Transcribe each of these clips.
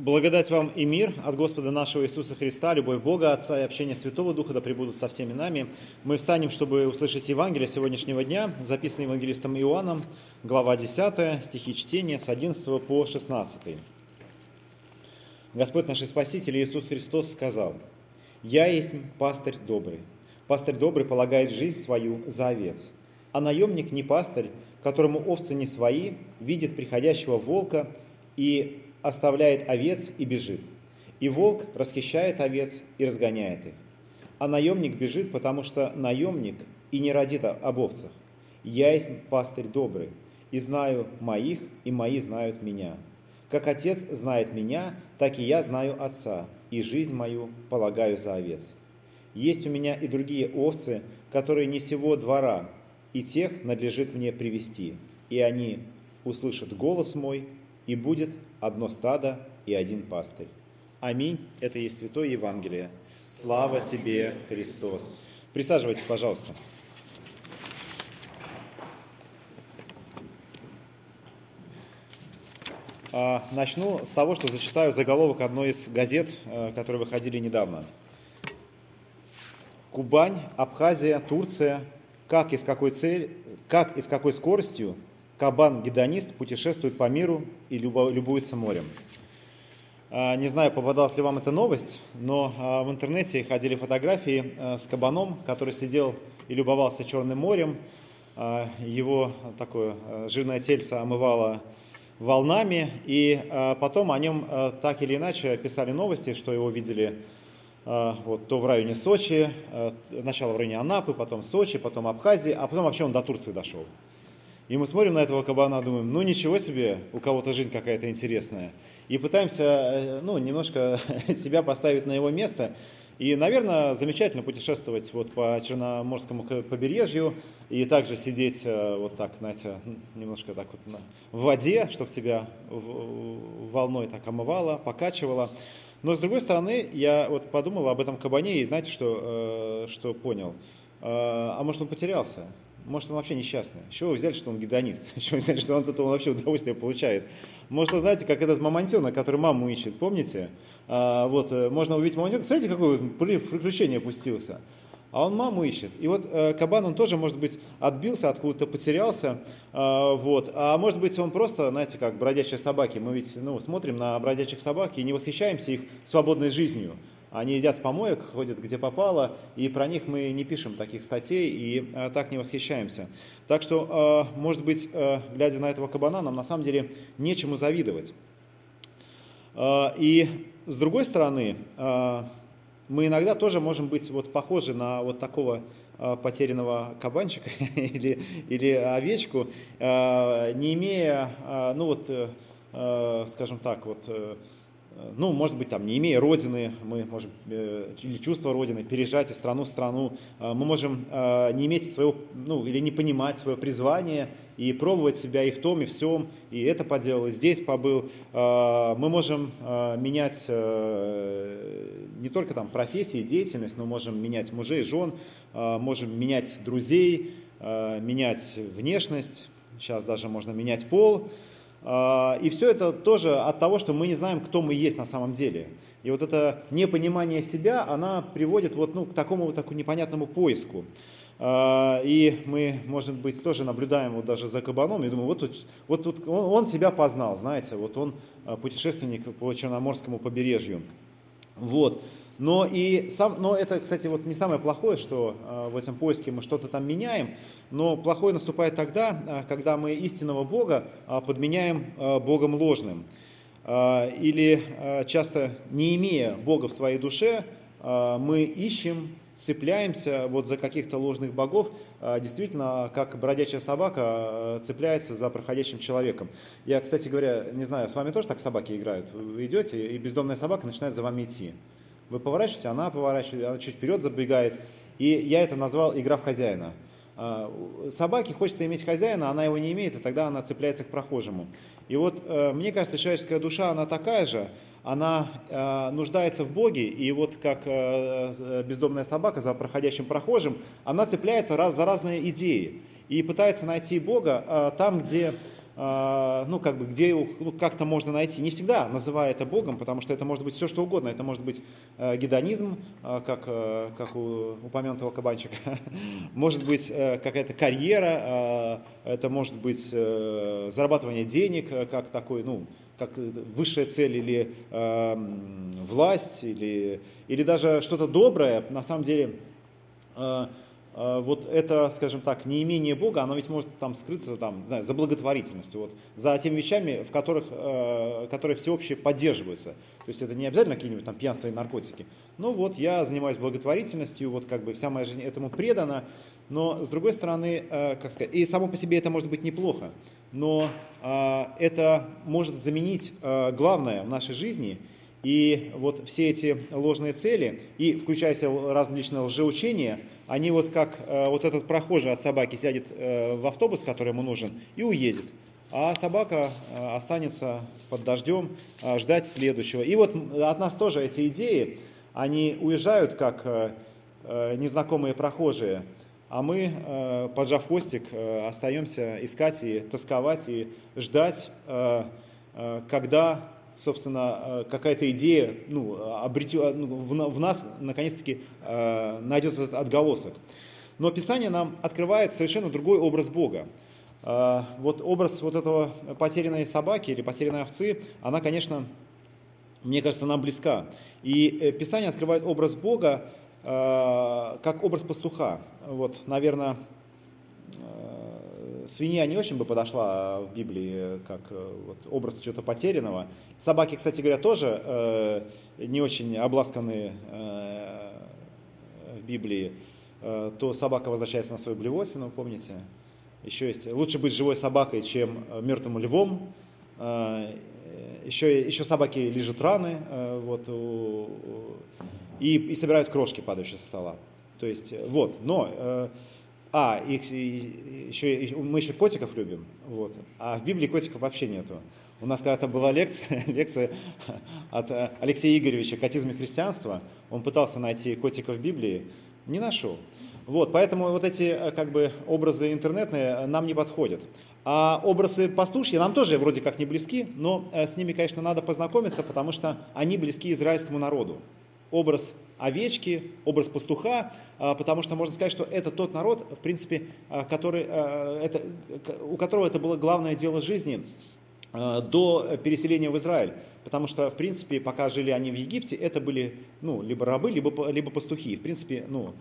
Благодать вам и мир от Господа нашего Иисуса Христа, любовь Бога, Отца и общение Святого Духа да пребудут со всеми нами. Мы встанем, чтобы услышать Евангелие сегодняшнего дня, записанное евангелистом Иоанном, глава 10, стихи чтения с 11 по 16. Господь наш Спаситель Иисус Христос сказал, «Я есть пастырь добрый. Пастырь добрый полагает жизнь свою за овец. А наемник не пастырь, которому овцы не свои, видит приходящего волка и оставляет овец и бежит. И волк расхищает овец и разгоняет их. А наемник бежит, потому что наемник и не родит об овцах. Я есть пастырь добрый, и знаю моих, и мои знают меня. Как отец знает меня, так и я знаю отца, и жизнь мою полагаю за овец. Есть у меня и другие овцы, которые не сего двора, и тех надлежит мне привести, и они услышат голос мой, и будет одно стадо и один пастырь. Аминь. Это есть Святое Евангелие. Слава тебе, Христос. Присаживайтесь, пожалуйста. А, начну с того, что зачитаю заголовок одной из газет, э, которые выходили недавно. Кубань, Абхазия, Турция. Как и с какой целью, как и с какой скоростью кабан-гедонист путешествует по миру и любуется морем. А, не знаю, попадалась ли вам эта новость, но а, в интернете ходили фотографии а, с кабаном, который сидел и любовался Черным морем. Его такое жирное тельце омывало волнами, и потом о нем так или иначе писали новости, что его видели вот, то в районе Сочи, сначала в районе Анапы, потом Сочи, потом Абхазии, а потом вообще он до Турции дошел. И мы смотрим на этого кабана, думаем, ну ничего себе, у кого-то жизнь какая-то интересная. И пытаемся, э, ну, немножко себя поставить на его место. И, наверное, замечательно путешествовать вот по Черноморскому побережью и также сидеть э, вот так, знаете, немножко так вот в воде, чтобы тебя волной так омывало, покачивало. Но с другой стороны, я вот подумал об этом кабане и знаете, что, э, что понял? А может он потерялся? Может, он вообще несчастный. Чего вы взяли, что он гедонист? Чего вы взяли, что он от этого вообще удовольствие получает? Может, вы знаете, как этот мамонтенок, который маму ищет, помните? А, вот, э, можно увидеть мамонтенка. Смотрите, какое приключение опустился. А он маму ищет. И вот э, кабан, он тоже, может быть, отбился, откуда-то потерялся. Э, вот. А может быть, он просто, знаете, как бродячие собаки. Мы ведь ну, смотрим на бродячих собак и не восхищаемся их свободной жизнью. Они едят с помоек, ходят где попало, и про них мы не пишем таких статей и а, так не восхищаемся. Так что, а, может быть, а, глядя на этого кабана, нам на самом деле нечему завидовать. И с другой стороны, мы иногда тоже можем быть вот похожи на вот такого потерянного кабанчика или, или овечку, не имея, ну вот, э, скажем так, вот ну, может быть, там, не имея родины, мы можем, э, или чувство родины, переезжать из страну в страну, э, мы можем э, не иметь своего, ну, или не понимать свое призвание и пробовать себя и в том, и в всем, и это поделал, и здесь побыл. Мы можем менять не только там профессии, деятельность, но можем менять мужей, жен, можем менять друзей, менять внешность, сейчас даже можно менять пол, и все это тоже от того, что мы не знаем, кто мы есть на самом деле. И вот это непонимание себя, она приводит вот, ну, к такому вот такому непонятному поиску. А, и мы, может быть, тоже наблюдаем вот даже за кабаном, и думаю, вот вот тут он, он себя познал, знаете, вот он а, путешественник по Черноморскому побережью. Вот. Но, и сам, но это, кстати, вот не самое плохое, что э, в этом поиске мы что-то там меняем, но плохое наступает тогда, э, когда мы истинного Бога э, подменяем Богом ложным. Или часто не имея Бога в своей душе, мы ищем, цепляемся вот за каких-то ложных богов, действительно, как бродячая собака цепляется за проходящим человеком. Я, кстати говоря, не знаю, с вами тоже так собаки играют? Вы идете, и бездомная собака начинает за вами идти. Вы поворачиваете, она поворачивает, она чуть вперед забегает. И я это назвал игра в хозяина. А, собаке хочется иметь хозяина, она его не имеет, и тогда она цепляется к прохожему. И вот э, мне кажется, человеческая душа, она такая же, она э, нуждается в Боге, и вот как э, бездомная собака за проходящим прохожим, она цепляется раз за разные идеи и пытается найти Бога там, где ну, как бы, где его ну, как-то можно найти. Не всегда называя это Богом, потому что это может быть все, что угодно. Это может быть э, гедонизм, э, как, э, как у упомянутого кабанчика. может быть какая-то карьера, это может быть зарабатывание денег, как такой, ну, как высшая цель или э, власть, или, или даже что-то доброе, на самом деле, э, вот это, скажем так, неимение Бога, оно ведь может там скрыться там, знаю, за благотворительностью, вот, за теми вещами, в которых, э, которые всеобще поддерживаются. То есть это не обязательно какие-нибудь там пьянства и наркотики. Но вот я занимаюсь благотворительностью, вот как бы вся моя жизнь этому предана, но с другой стороны, э, как сказать, и само по себе это может быть неплохо но а, это может заменить а, главное в нашей жизни. И вот все эти ложные цели, и включая различные лжеучения, они вот как а, вот этот прохожий от собаки сядет а, в автобус, который ему нужен, и уедет. А собака а, останется под дождем ждать следующего. И вот от нас тоже эти идеи, они уезжают как незнакомые прохожие, а мы, э, поджав хвостик, э, остаемся искать и тосковать и ждать, э, когда, собственно, какая-то идея ну, обретет, ну, в нас наконец-таки найдет этот отголосок. Но Писание нам открывает совершенно другой образ Бога. Вот образ вот этого потерянной собаки или потерянной овцы, она, конечно, мне кажется, нам близка. И Писание открывает образ Бога, Э, как образ пастуха. Вот, наверное, э, свинья не очень бы подошла в Библии как э, вот, образ чего-то потерянного. Собаки, кстати говоря, тоже не очень обласканы в Библии. То собака возвращается на свою блевотину, помните? Еще есть лучше быть живой собакой, чем мертвым львом. Еще, еще собаки лежат раны. Вот, у, и, и собирают крошки, падающие со стола. То есть, э, вот, но, э, а, их, еще, мы еще котиков любим, вот, а в Библии котиков вообще нету. У нас когда-то была лекция, лекция от э, Алексея Игоревича «Котизм и христианство». Он пытался найти котиков в Библии, не нашел. Вот, поэтому вот эти э, как бы образы интернетные нам не подходят. А образы пастушьи нам тоже вроде как не близки, но с ними, конечно, надо познакомиться, потому что они близки израильскому народу образ овечки, образ пастуха, а, потому что можно сказать, что это тот народ, в принципе, а, который, а, это, у которого это было главное дело жизни до переселения в Израиль. Потому что, в принципе, пока жили они в Египте, это были ну, либо рабы, либо, либо пастухи. В принципе, ну,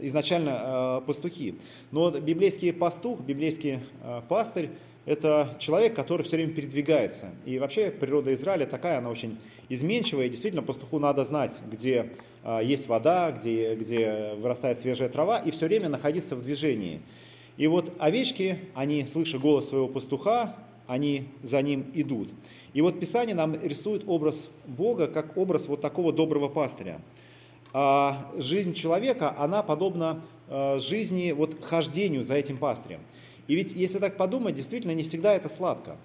изначально пастухи. Но библейский пастух, библейский пастырь, это человек, который все время передвигается. И вообще природа Израиля такая, она очень изменчивая. И действительно, пастуху надо знать, где а, есть вода, где, где вырастает свежая трава, и все время находиться в движении. И вот овечки, они, слыша голос своего пастуха, они за ним идут. И вот Писание нам рисует образ Бога как образ вот такого доброго пастыря. А жизнь человека, она подобна а, жизни, вот хождению за этим пастырем. И ведь, если так подумать, действительно не всегда это сладко.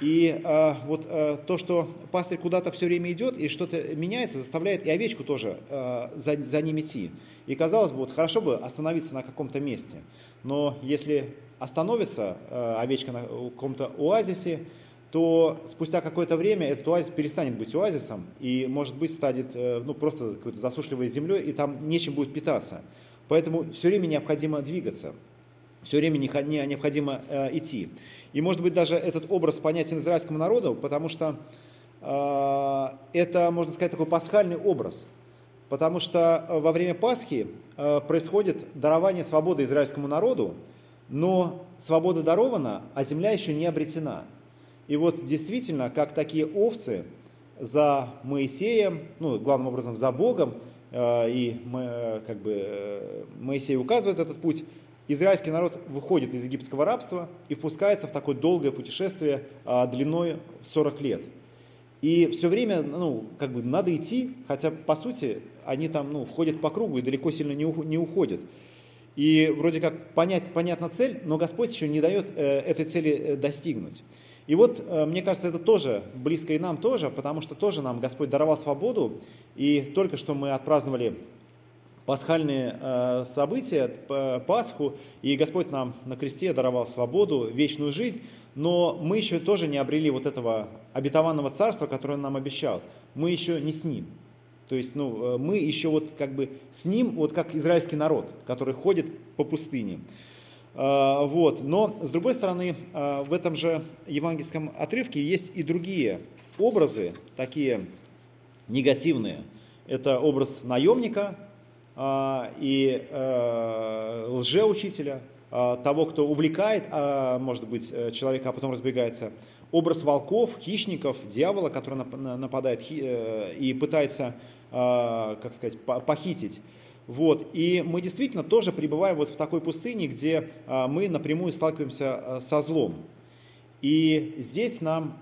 И э, вот э, то, что пастырь куда-то все время идет и что-то меняется, заставляет и овечку тоже э, за, за ним идти. И казалось бы, вот хорошо бы остановиться на каком-то месте. Но если остановится э, овечка на каком-то оазисе, то спустя какое-то время этот оазис перестанет быть оазисом и, может быть, станет э, ну, просто какой-то засушливой землей, и там нечем будет питаться. Поэтому все время необходимо двигаться все время необходимо э, идти. И может быть даже этот образ понятен израильскому народу, потому что э, это, можно сказать, такой пасхальный образ. Потому что э, во время Пасхи происходит дарование свободы израильскому народу, но свобода дарована, а земля еще не обретена. И вот действительно, как такие овцы за Моисеем, ну, главным образом за Богом, и мы, как бы, Моисей указывает этот путь, израильский народ выходит из египетского рабства и впускается в такое долгое путешествие а, длиной в 40 лет. И все время, ну, как бы надо идти, хотя, по сути, они там, ну, входят по кругу и далеко сильно не, уходят. И вроде как понять, понятна цель, но Господь еще не дает э, этой цели э, достигнуть. И вот, э, мне кажется, это тоже близко и нам тоже, потому что тоже нам Господь даровал свободу, и только что мы отпраздновали пасхальные э, события, Пасху, и Господь нам на кресте даровал свободу, вечную жизнь, но мы еще тоже не обрели вот этого обетованного царства, которое Он нам обещал. Мы еще не с Ним. То есть, ну, э, мы еще вот как бы с Ним, вот как израильский народ, который ходит по пустыне. Э, вот. Но, с другой стороны, в этом же евангельском отрывке есть и другие образы, такие негативные. Это образ наемника, и э, лжеучителя, а, того, кто увлекает, а, может быть, э, человека, а потом разбегается. Образ волков, хищников, дьявола, который нападает э, и пытается, как сказать, похитить. Вот. И мы действительно тоже пребываем вот в такой пустыне, где мы напрямую сталкиваемся со злом. И здесь нам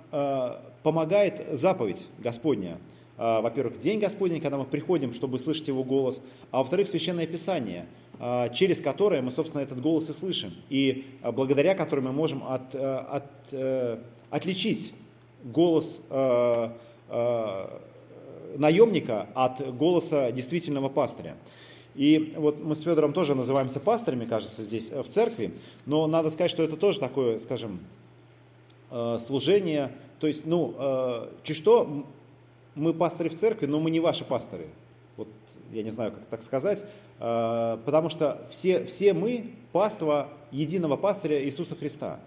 помогает заповедь Господня – а, во-первых, День Господень, когда мы приходим, чтобы слышать Его голос, а во-вторых, Священное Писание, а, через которое мы, собственно, этот голос и слышим, и а, благодаря которой мы можем от, от, э, отличить голос наемника от голоса действительного пастыря. И вот мы с Федором тоже называемся пастырями, кажется, здесь в церкви, но надо сказать, что это тоже такое, скажем, служение, то есть, ну, чуть что, мы пасторы в церкви, но мы не ваши пасторы. Вот я не знаю, как так сказать. А, потому что все, все мы паства единого пастыря Иисуса Христа.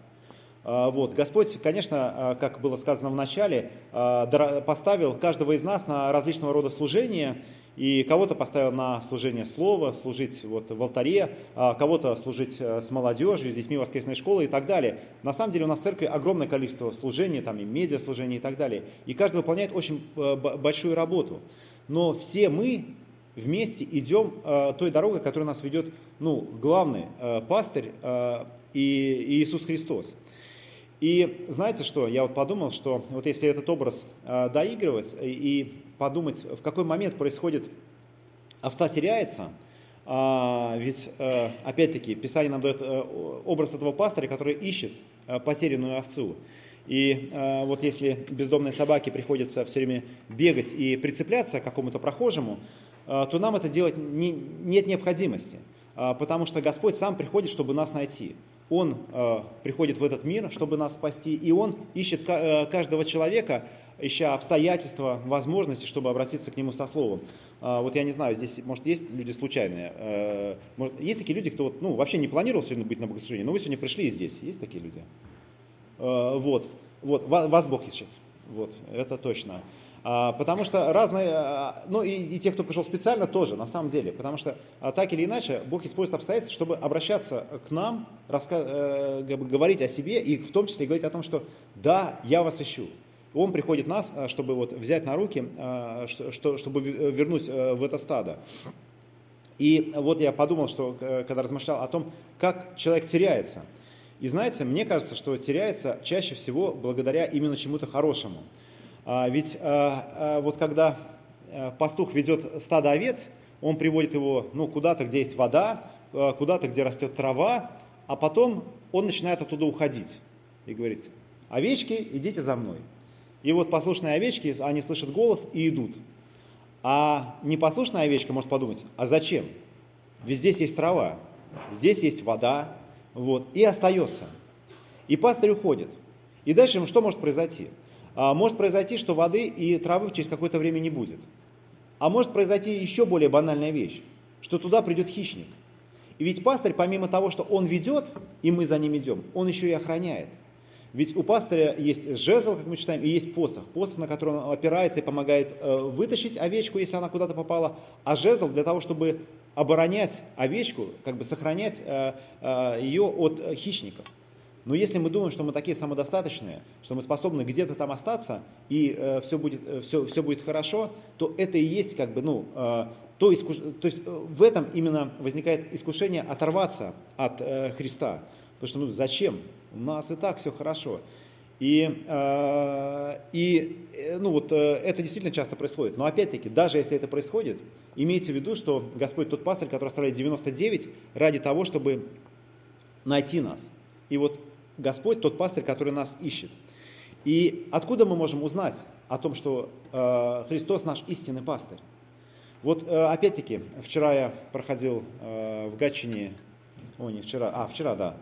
А, вот. Господь, конечно, а, как было сказано в начале, поставил каждого из нас на различного рода служения, и кого-то поставил на служение слова, служить вот в алтаре, а кого-то служить э, с молодежью, с детьми воскресной школы и так далее. На самом деле у нас в церкви огромное количество служений, там и медиаслужений и так далее. И каждый выполняет очень э, большую работу. Но все мы вместе идем э, той дорогой, которая нас ведет, ну, главный пастырь и Иисус Христос. И знаете что, я вот подумал, что вот если этот образ доигрывать и подумать, в какой момент происходит, овца теряется, а, ведь, э, опять-таки, Писание нам дает э, образ этого пастыря, который ищет э, потерянную овцу. И вот если бездомной собаке приходится все время бегать и прицепляться к какому-то прохожему, то нам это делать не, нет необходимости, потому что Господь сам приходит, чтобы нас найти. Он приходит в этот мир, чтобы нас спасти, и Он ищет каждого человека, ища обстоятельства, возможности, чтобы обратиться к нему со словом. А, вот я не знаю, здесь, может, есть люди случайные. Э, может, есть такие люди, кто ну, вообще не планировал сегодня быть на богослужении, но вы сегодня пришли и здесь. Есть такие люди? Э, вот, вот, вас Бог ищет. Вот, это точно. А, потому что разные, а, ну и, и те, кто пришел специально, тоже, на самом деле. Потому что так или иначе Бог использует обстоятельства, чтобы обращаться к нам, раска, э, говорить о себе и в том числе говорить о том, что да, я вас ищу. Он приходит нас, э, чтобы вот взять на руки, э, чтобы вернуть э, в это стадо. И вот я подумал, что когда размышлял о том, как человек теряется. И знаете, мне кажется, что теряется чаще всего благодаря именно чему-то хорошему. А, ведь вот когда пастух ведет стадо овец, он приводит его ну, куда-то, где есть вода, куда-то, где растет трава, а потом он начинает оттуда уходить и говорит, овечки, идите за мной. И вот послушные овечки, они слышат голос и идут. А непослушная овечка может подумать, а зачем? Ведь здесь есть трава, здесь есть вода, вот, и остается. И пастырь уходит. И дальше что может произойти? А, может произойти, что воды и травы через какое-то время не будет. А может произойти еще более банальная вещь, что туда придет хищник. И ведь пастырь, помимо того, что он ведет, и мы за ним идем, он еще и охраняет – ведь у пастыря есть жезл, как мы читаем, и есть посох. Посох, на который он опирается и помогает э, вытащить овечку, если она куда-то попала, а жезл для того, чтобы оборонять овечку, как бы сохранять э, э, ее от хищников. Но если мы думаем, что мы такие самодостаточные, что мы способны где-то там остаться и э, все, будет, все, все будет хорошо, то это и есть как бы, ну, э, то, искуш... то есть в этом именно возникает искушение оторваться от э, Христа. Потому что ну, зачем? У нас и так все хорошо. И, э, и э, ну вот, э, это действительно часто происходит. Но опять-таки, даже если это происходит, имейте в виду, что Господь тот пастырь, который оставляет 99 ради того, чтобы найти нас. И вот Господь тот пастырь, который нас ищет. И откуда мы можем узнать о том, что Христос наш истинный пастырь? Вот опять-таки, вчера я проходил в Гатчине, о, не вчера, а, вчера, да,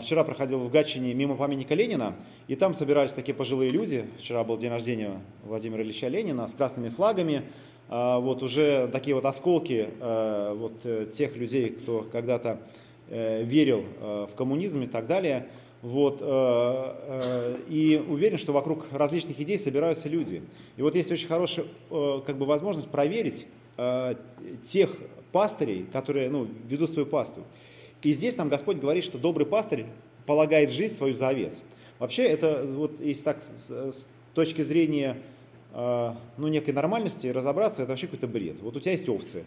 вчера проходил в Гатчине мимо памятника Ленина, и там собирались такие пожилые люди, вчера был день рождения Владимира Ильича Ленина, с красными флагами, а, вот уже такие вот осколки вот тех людей, кто когда-то верил в коммунизм и так далее, вот, э, э, и уверен, что вокруг различных идей собираются люди. И вот есть очень хорошая э, как бы, возможность проверить тех пастырей, которые ну, ведут свою пасту. И здесь нам Господь говорит, что добрый пастырь полагает жизнь свою за овец. Вообще, это, вот, если так с, с точки зрения ну, некой нормальности разобраться, это вообще какой-то бред. Вот у тебя есть овцы,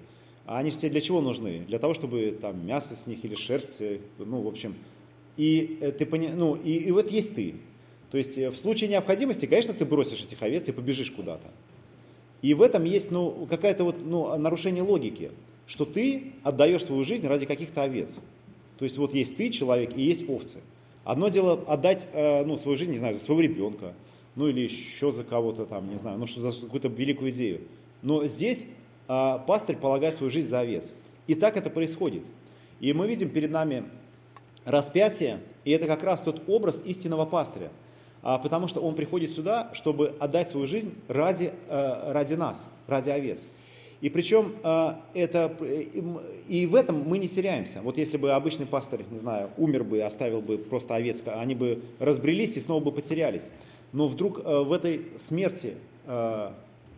а они же тебе для чего нужны? Для того, чтобы там мясо с них или шерсть, ну, в общем, и, э, ты пони... ну, и, и вот есть ты. То есть э, в случае необходимости, конечно, ты бросишь этих овец и побежишь куда-то. И в этом есть ну, какое-то вот, ну, нарушение логики, что ты отдаешь свою жизнь ради каких-то овец. То есть вот есть ты, человек, и есть овцы. Одно дело отдать э, ну, свою жизнь, не знаю, за своего ребенка, ну или еще за кого-то там, не знаю, ну что за какую-то великую идею. Но здесь э, пастырь полагает свою жизнь за овец. И так это происходит. И мы видим перед нами распятие, и это как раз тот образ истинного пастыря, а, потому что он приходит сюда, чтобы отдать свою жизнь ради, э, ради нас, ради овец. И причем э, это, и в этом мы не теряемся. Вот если бы обычный пастырь, не знаю, умер бы, оставил бы просто овец, они бы разбрелись и снова бы потерялись. Но вдруг э, в этой смерти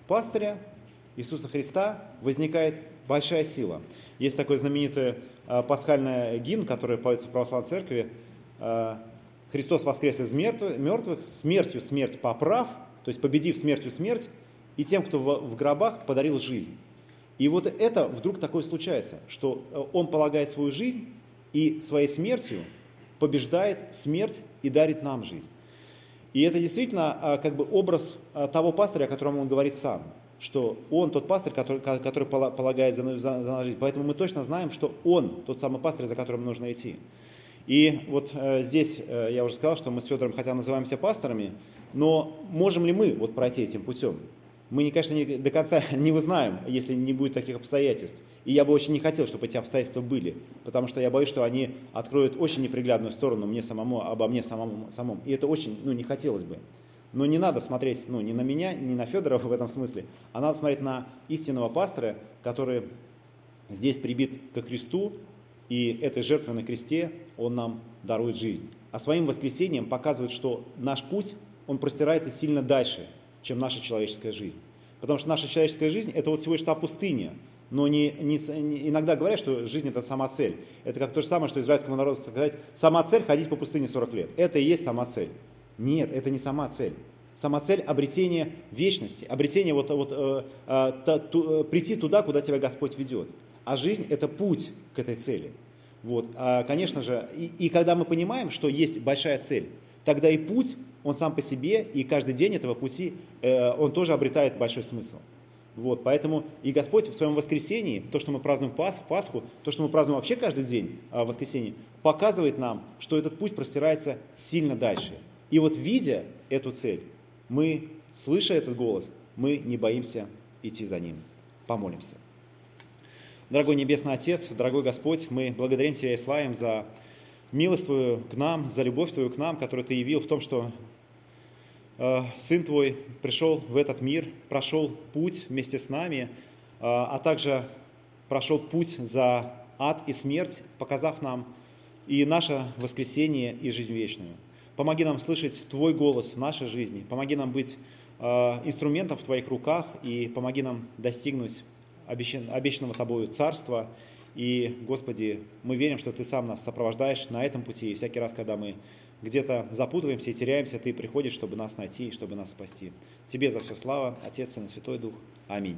пастыря Иисуса Христа возникает большая сила. Есть такой знаменитый э, пасхальный гимн, который поется в православной церкви. Э, Христос воскрес из мертвых, смертью смерть поправ, то есть победив смертью смерть, и тем, кто в гробах, подарил жизнь. И вот это вдруг такое случается, что э, он полагает свою жизнь и своей смертью побеждает смерть и дарит нам жизнь. И это действительно как бы образ того пастыря, о котором он говорит сам что он тот пастырь, который, который полагает за, за, за жизнь. Поэтому мы точно знаем, что он тот самый пастырь, за которым нужно идти. И вот э, здесь э, я уже сказал, что мы с Федором хотя называемся пасторами, но можем ли мы вот пройти этим путем? Мы, конечно, не, до конца не узнаем, если не будет таких обстоятельств. И я бы очень не хотел, чтобы эти обстоятельства были, потому что я боюсь, что они откроют очень неприглядную сторону мне самому, обо мне самому, самому. И это очень ну, не хотелось бы. Но не надо смотреть ну, ни на меня, ни на Федорова в этом смысле, а надо смотреть на истинного пастора, который здесь прибит ко Христу, и этой жертвой на кресте он нам дарует жизнь. А своим воскресением показывает, что наш путь, он простирается сильно дальше, чем наша человеческая жизнь. Потому что наша человеческая жизнь – это вот всего лишь та пустыня, но не, не, не, иногда говорят, что жизнь это сама цель. Это как то же самое, что израильскому народу сказать, сама цель ходить по пустыне 40 лет. Это и есть сама цель. Нет, это не сама цель. Сама цель – обретение вечности, обретение вот, вот, э, э, та, ту, э, прийти туда, куда тебя Господь ведет. А жизнь – это путь к этой цели. Вот. А, конечно же, и, и когда мы понимаем, что есть большая цель, тогда и путь, он сам по себе, и каждый день этого пути, э, он тоже обретает большой смысл. Вот, поэтому и Господь в своем воскресении, то, что мы празднуем Пас, в Пасху, то, что мы празднуем вообще каждый день а, в воскресенье, показывает нам, что этот путь простирается сильно дальше. И вот видя эту цель, мы, слыша этот голос, мы не боимся идти за ним. Помолимся. Дорогой Небесный Отец, дорогой Господь, мы благодарим Тебя и славим за милость Твою к нам, за любовь Твою к нам, которую Ты явил в том, что Сын Твой пришел в этот мир, прошел путь вместе с нами, э, а также прошел путь за ад и смерть, показав нам и наше воскресение, и жизнь вечную. Помоги нам слышать Твой голос в нашей жизни. Помоги нам быть э, инструментом в Твоих руках и помоги нам достигнуть обещанного Тобою Царства. И, Господи, мы верим, что Ты сам нас сопровождаешь на этом пути. И всякий раз, когда мы где-то запутываемся и теряемся, Ты приходишь, чтобы нас найти и чтобы нас спасти. Тебе за все слава, Отец, Сын и Святой Дух. Аминь.